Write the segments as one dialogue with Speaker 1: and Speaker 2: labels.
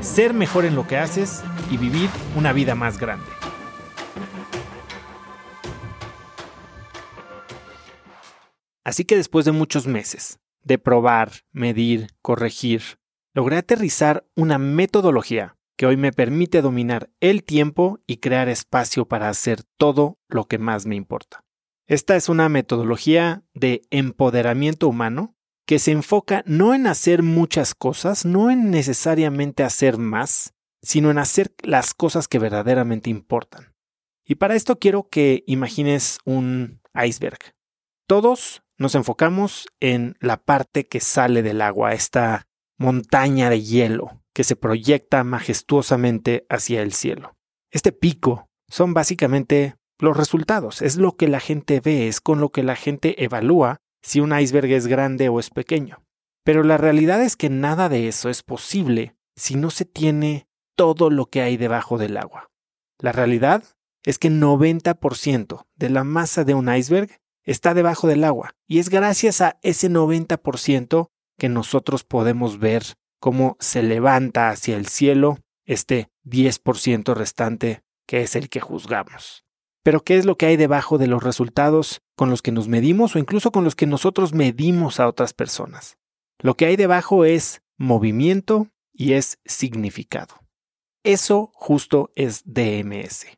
Speaker 1: ser mejor en lo que haces y vivir una vida más grande. Así que después de muchos meses de probar, medir, corregir, logré aterrizar una metodología que hoy me permite dominar el tiempo y crear espacio para hacer todo lo que más me importa. Esta es una metodología de empoderamiento humano que se enfoca no en hacer muchas cosas, no en necesariamente hacer más, sino en hacer las cosas que verdaderamente importan. Y para esto quiero que imagines un iceberg. Todos nos enfocamos en la parte que sale del agua, esta montaña de hielo que se proyecta majestuosamente hacia el cielo. Este pico son básicamente los resultados, es lo que la gente ve, es con lo que la gente evalúa si un iceberg es grande o es pequeño. Pero la realidad es que nada de eso es posible si no se tiene todo lo que hay debajo del agua. La realidad es que 90% de la masa de un iceberg está debajo del agua y es gracias a ese 90% que nosotros podemos ver cómo se levanta hacia el cielo este 10% restante que es el que juzgamos. Pero ¿qué es lo que hay debajo de los resultados con los que nos medimos o incluso con los que nosotros medimos a otras personas? Lo que hay debajo es movimiento y es significado. Eso justo es DMS.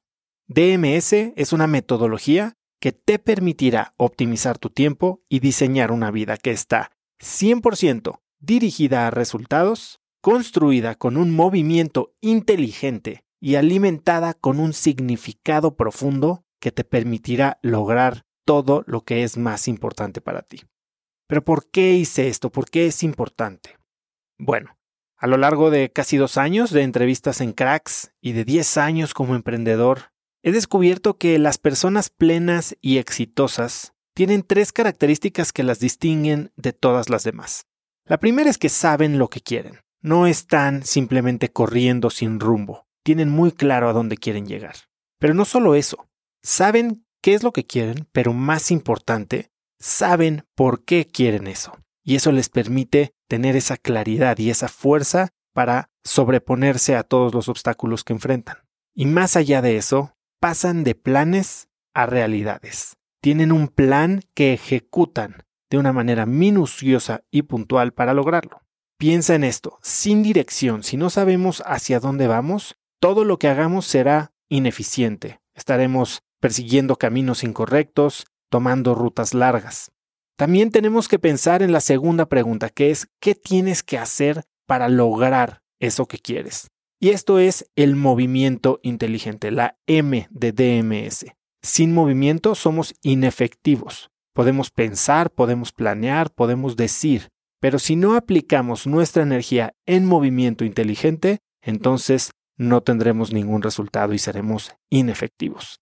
Speaker 1: DMS es una metodología que te permitirá optimizar tu tiempo y diseñar una vida que está 100% dirigida a resultados, construida con un movimiento inteligente y alimentada con un significado profundo que te permitirá lograr todo lo que es más importante para ti. Pero ¿por qué hice esto? ¿Por qué es importante? Bueno, a lo largo de casi dos años de entrevistas en cracks y de 10 años como emprendedor, he descubierto que las personas plenas y exitosas tienen tres características que las distinguen de todas las demás. La primera es que saben lo que quieren, no están simplemente corriendo sin rumbo, tienen muy claro a dónde quieren llegar. Pero no solo eso, saben qué es lo que quieren, pero más importante, saben por qué quieren eso. Y eso les permite tener esa claridad y esa fuerza para sobreponerse a todos los obstáculos que enfrentan. Y más allá de eso, pasan de planes a realidades. Tienen un plan que ejecutan de una manera minuciosa y puntual para lograrlo. Piensa en esto, sin dirección, si no sabemos hacia dónde vamos, todo lo que hagamos será ineficiente. Estaremos persiguiendo caminos incorrectos, tomando rutas largas. También tenemos que pensar en la segunda pregunta, que es ¿qué tienes que hacer para lograr eso que quieres? Y esto es el movimiento inteligente, la M de DMS. Sin movimiento somos inefectivos. Podemos pensar, podemos planear, podemos decir, pero si no aplicamos nuestra energía en movimiento inteligente, entonces no tendremos ningún resultado y seremos inefectivos.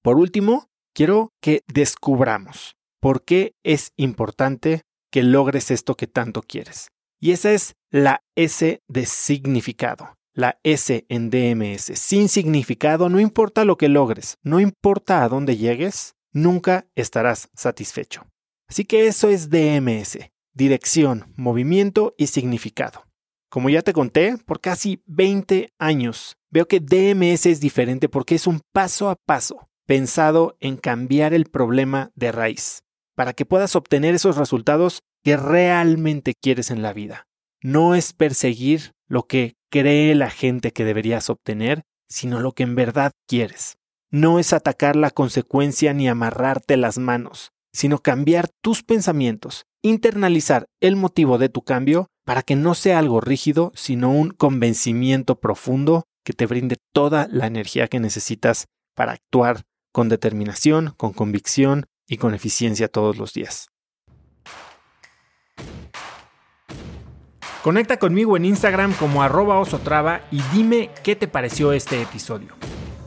Speaker 1: Por último, quiero que descubramos por qué es importante que logres esto que tanto quieres. Y esa es la S de significado, la S en DMS. Sin significado, no importa lo que logres, no importa a dónde llegues, nunca estarás satisfecho. Así que eso es DMS, dirección, movimiento y significado. Como ya te conté, por casi 20 años veo que DMS es diferente porque es un paso a paso pensado en cambiar el problema de raíz, para que puedas obtener esos resultados que realmente quieres en la vida. No es perseguir lo que cree la gente que deberías obtener, sino lo que en verdad quieres. No es atacar la consecuencia ni amarrarte las manos, sino cambiar tus pensamientos, internalizar el motivo de tu cambio para que no sea algo rígido, sino un convencimiento profundo que te brinde toda la energía que necesitas para actuar con determinación, con convicción y con eficiencia todos los días. Conecta conmigo en Instagram como arroba osotrava y dime qué te pareció este episodio.